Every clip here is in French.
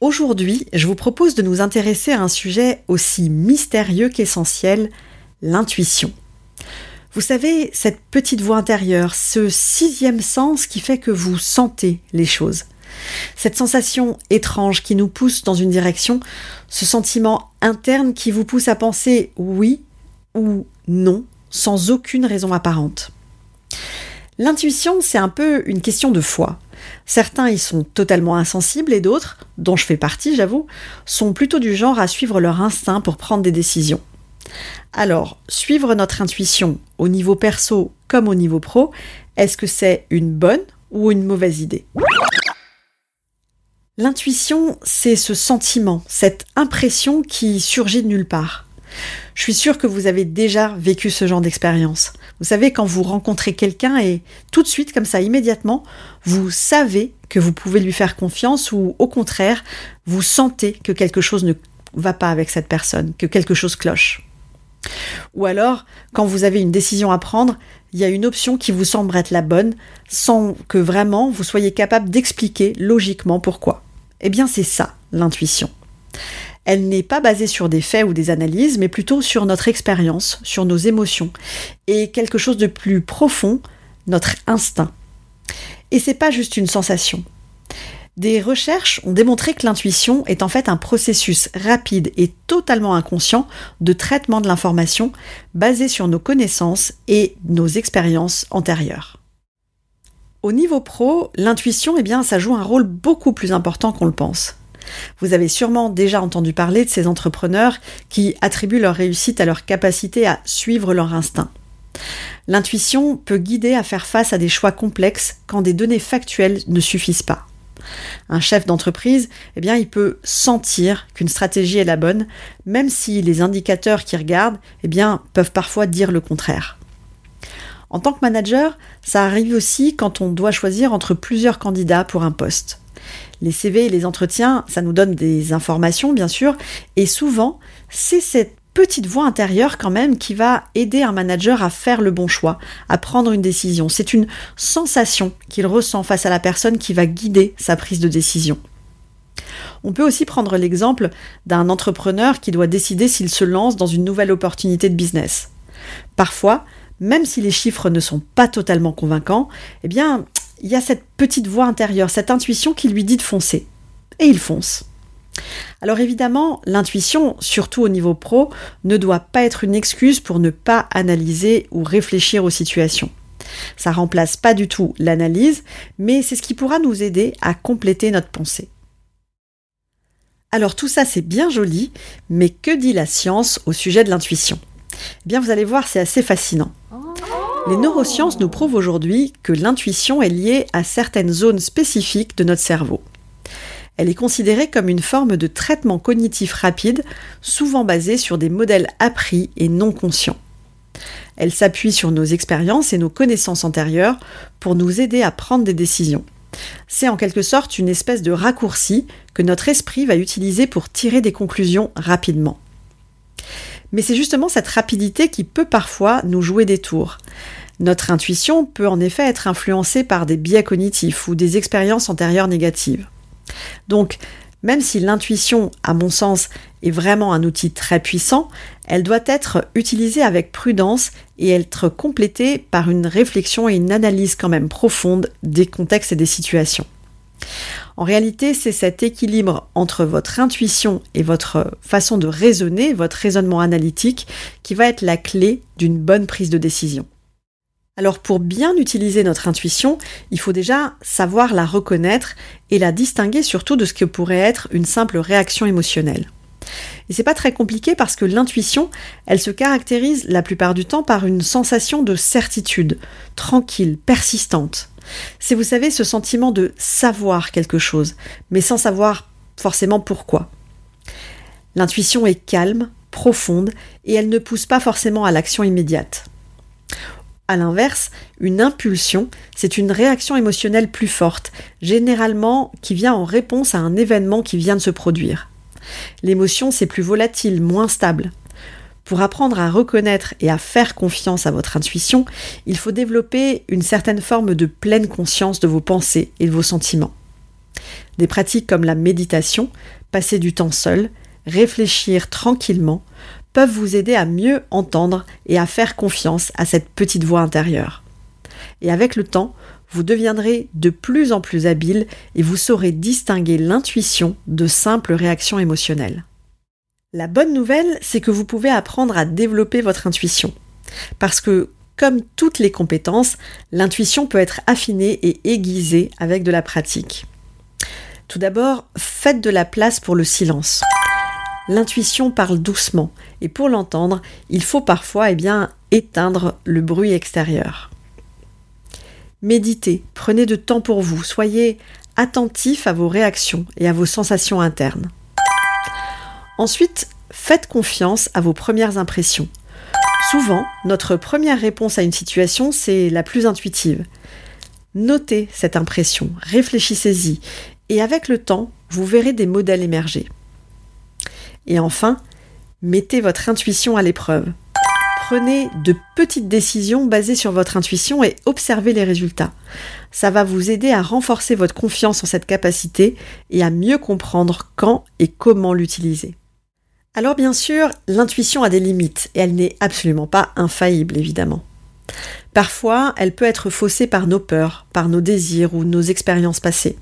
Aujourd'hui, je vous propose de nous intéresser à un sujet aussi mystérieux qu'essentiel, l'intuition. Vous savez, cette petite voix intérieure, ce sixième sens qui fait que vous sentez les choses. Cette sensation étrange qui nous pousse dans une direction, ce sentiment interne qui vous pousse à penser oui ou non sans aucune raison apparente. L'intuition, c'est un peu une question de foi. Certains y sont totalement insensibles et d'autres, dont je fais partie j'avoue, sont plutôt du genre à suivre leur instinct pour prendre des décisions. Alors, suivre notre intuition au niveau perso comme au niveau pro, est-ce que c'est une bonne ou une mauvaise idée? L'intuition, c'est ce sentiment, cette impression qui surgit de nulle part. Je suis sûre que vous avez déjà vécu ce genre d'expérience. Vous savez, quand vous rencontrez quelqu'un et tout de suite, comme ça, immédiatement, vous savez que vous pouvez lui faire confiance ou au contraire, vous sentez que quelque chose ne va pas avec cette personne, que quelque chose cloche. Ou alors, quand vous avez une décision à prendre, il y a une option qui vous semble être la bonne, sans que vraiment vous soyez capable d'expliquer logiquement pourquoi. Eh bien, c'est ça, l'intuition. Elle n'est pas basée sur des faits ou des analyses, mais plutôt sur notre expérience, sur nos émotions, et quelque chose de plus profond, notre instinct. Et c'est pas juste une sensation. Des recherches ont démontré que l'intuition est en fait un processus rapide et totalement inconscient de traitement de l'information basé sur nos connaissances et nos expériences antérieures. Au niveau pro, l'intuition, eh bien, ça joue un rôle beaucoup plus important qu'on le pense. Vous avez sûrement déjà entendu parler de ces entrepreneurs qui attribuent leur réussite à leur capacité à suivre leur instinct. L'intuition peut guider à faire face à des choix complexes quand des données factuelles ne suffisent pas. Un chef d'entreprise, eh bien, il peut sentir qu'une stratégie est la bonne, même si les indicateurs qui regardent, eh peuvent parfois dire le contraire. En tant que manager, ça arrive aussi quand on doit choisir entre plusieurs candidats pour un poste. Les CV et les entretiens, ça nous donne des informations, bien sûr, et souvent, c'est cette petite voix intérieure quand même qui va aider un manager à faire le bon choix, à prendre une décision. C'est une sensation qu'il ressent face à la personne qui va guider sa prise de décision. On peut aussi prendre l'exemple d'un entrepreneur qui doit décider s'il se lance dans une nouvelle opportunité de business. Parfois, même si les chiffres ne sont pas totalement convaincants, eh bien, il y a cette petite voix intérieure, cette intuition qui lui dit de foncer. Et il fonce. Alors évidemment, l'intuition, surtout au niveau pro, ne doit pas être une excuse pour ne pas analyser ou réfléchir aux situations. Ça remplace pas du tout l'analyse, mais c'est ce qui pourra nous aider à compléter notre pensée. Alors tout ça c'est bien joli, mais que dit la science au sujet de l'intuition? Eh Bien vous allez voir, c'est assez fascinant. Les neurosciences nous prouvent aujourd'hui que l'intuition est liée à certaines zones spécifiques de notre cerveau. Elle est considérée comme une forme de traitement cognitif rapide, souvent basé sur des modèles appris et non conscients. Elle s'appuie sur nos expériences et nos connaissances antérieures pour nous aider à prendre des décisions. C'est en quelque sorte une espèce de raccourci que notre esprit va utiliser pour tirer des conclusions rapidement. Mais c'est justement cette rapidité qui peut parfois nous jouer des tours. Notre intuition peut en effet être influencée par des biais cognitifs ou des expériences antérieures négatives. Donc, même si l'intuition, à mon sens, est vraiment un outil très puissant, elle doit être utilisée avec prudence et être complétée par une réflexion et une analyse quand même profonde des contextes et des situations. En réalité, c'est cet équilibre entre votre intuition et votre façon de raisonner, votre raisonnement analytique, qui va être la clé d'une bonne prise de décision. Alors pour bien utiliser notre intuition, il faut déjà savoir la reconnaître et la distinguer surtout de ce que pourrait être une simple réaction émotionnelle. Et c'est pas très compliqué parce que l'intuition, elle se caractérise la plupart du temps par une sensation de certitude, tranquille, persistante. C'est, vous savez, ce sentiment de savoir quelque chose, mais sans savoir forcément pourquoi. L'intuition est calme, profonde, et elle ne pousse pas forcément à l'action immédiate. A l'inverse, une impulsion, c'est une réaction émotionnelle plus forte, généralement qui vient en réponse à un événement qui vient de se produire. L'émotion, c'est plus volatile, moins stable. Pour apprendre à reconnaître et à faire confiance à votre intuition, il faut développer une certaine forme de pleine conscience de vos pensées et de vos sentiments. Des pratiques comme la méditation, passer du temps seul, réfléchir tranquillement, peuvent vous aider à mieux entendre et à faire confiance à cette petite voix intérieure. Et avec le temps, vous deviendrez de plus en plus habile et vous saurez distinguer l'intuition de simples réactions émotionnelles. La bonne nouvelle, c'est que vous pouvez apprendre à développer votre intuition. Parce que, comme toutes les compétences, l'intuition peut être affinée et aiguisée avec de la pratique. Tout d'abord, faites de la place pour le silence. L'intuition parle doucement et pour l'entendre, il faut parfois eh éteindre le bruit extérieur. Méditez, prenez de temps pour vous, soyez attentif à vos réactions et à vos sensations internes. Ensuite, faites confiance à vos premières impressions. Souvent, notre première réponse à une situation, c'est la plus intuitive. Notez cette impression, réfléchissez-y, et avec le temps, vous verrez des modèles émerger. Et enfin, mettez votre intuition à l'épreuve. Prenez de petites décisions basées sur votre intuition et observez les résultats. Ça va vous aider à renforcer votre confiance en cette capacité et à mieux comprendre quand et comment l'utiliser. Alors bien sûr, l'intuition a des limites et elle n'est absolument pas infaillible évidemment. Parfois, elle peut être faussée par nos peurs, par nos désirs ou nos expériences passées.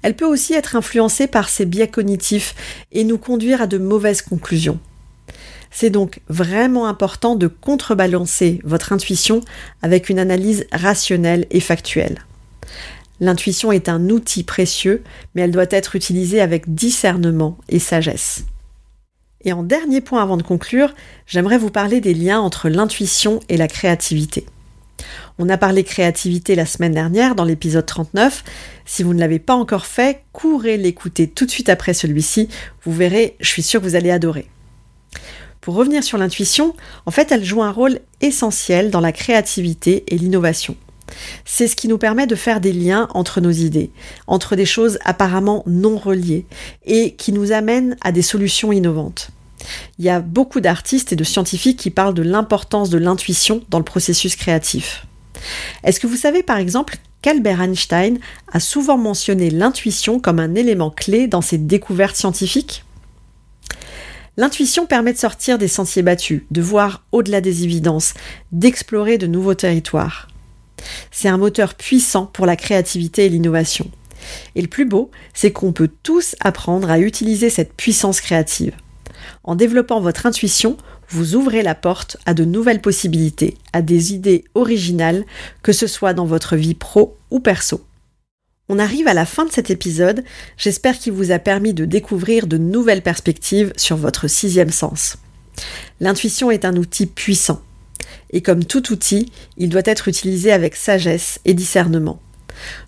Elle peut aussi être influencée par ses biais cognitifs et nous conduire à de mauvaises conclusions. C'est donc vraiment important de contrebalancer votre intuition avec une analyse rationnelle et factuelle. L'intuition est un outil précieux, mais elle doit être utilisée avec discernement et sagesse. Et en dernier point avant de conclure, j'aimerais vous parler des liens entre l'intuition et la créativité. On a parlé créativité la semaine dernière dans l'épisode 39. Si vous ne l'avez pas encore fait, courez l'écouter tout de suite après celui-ci. Vous verrez, je suis sûre que vous allez adorer. Pour revenir sur l'intuition, en fait, elle joue un rôle essentiel dans la créativité et l'innovation. C'est ce qui nous permet de faire des liens entre nos idées, entre des choses apparemment non reliées, et qui nous amènent à des solutions innovantes. Il y a beaucoup d'artistes et de scientifiques qui parlent de l'importance de l'intuition dans le processus créatif. Est-ce que vous savez par exemple qu'Albert Einstein a souvent mentionné l'intuition comme un élément clé dans ses découvertes scientifiques? L'intuition permet de sortir des sentiers battus, de voir au-delà des évidences, d'explorer de nouveaux territoires. C'est un moteur puissant pour la créativité et l'innovation. Et le plus beau, c'est qu'on peut tous apprendre à utiliser cette puissance créative. En développant votre intuition, vous ouvrez la porte à de nouvelles possibilités, à des idées originales, que ce soit dans votre vie pro ou perso. On arrive à la fin de cet épisode, j'espère qu'il vous a permis de découvrir de nouvelles perspectives sur votre sixième sens. L'intuition est un outil puissant, et comme tout outil, il doit être utilisé avec sagesse et discernement.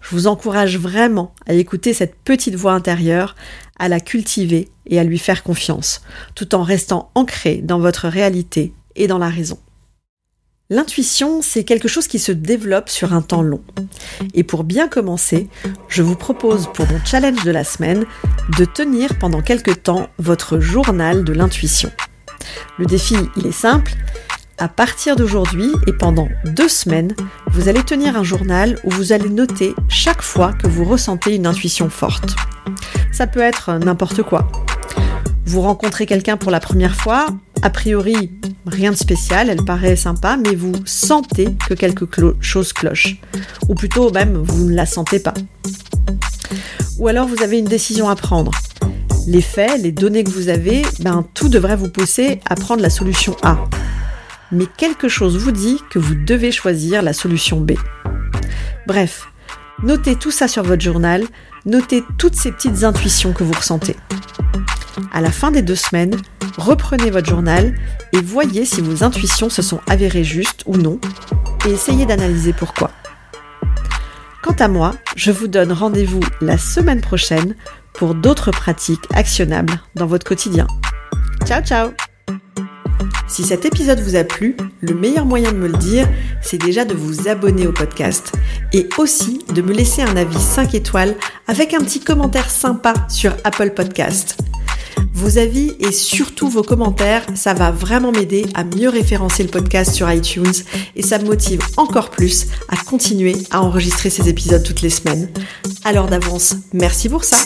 Je vous encourage vraiment à écouter cette petite voix intérieure, à la cultiver et à lui faire confiance, tout en restant ancré dans votre réalité et dans la raison. L'intuition, c'est quelque chose qui se développe sur un temps long. Et pour bien commencer, je vous propose pour mon challenge de la semaine de tenir pendant quelques temps votre journal de l'intuition. Le défi, il est simple. À partir d'aujourd'hui et pendant deux semaines, vous allez tenir un journal où vous allez noter chaque fois que vous ressentez une intuition forte. Ça peut être n'importe quoi. Vous rencontrez quelqu'un pour la première fois, a priori rien de spécial, elle paraît sympa, mais vous sentez que quelque chose cloche. Ou plutôt même, vous ne la sentez pas. Ou alors vous avez une décision à prendre. Les faits, les données que vous avez, ben, tout devrait vous pousser à prendre la solution A. Mais quelque chose vous dit que vous devez choisir la solution B. Bref, notez tout ça sur votre journal, notez toutes ces petites intuitions que vous ressentez. À la fin des deux semaines, reprenez votre journal et voyez si vos intuitions se sont avérées justes ou non, et essayez d'analyser pourquoi. Quant à moi, je vous donne rendez-vous la semaine prochaine pour d'autres pratiques actionnables dans votre quotidien. Ciao ciao Si cet épisode vous a plu, le meilleur moyen de me le dire, c'est déjà de vous abonner au podcast et aussi de me laisser un avis 5 étoiles avec un petit commentaire sympa sur Apple Podcast. Vos avis et surtout vos commentaires, ça va vraiment m'aider à mieux référencer le podcast sur iTunes et ça me motive encore plus à continuer à enregistrer ces épisodes toutes les semaines. Alors d'avance, merci pour ça.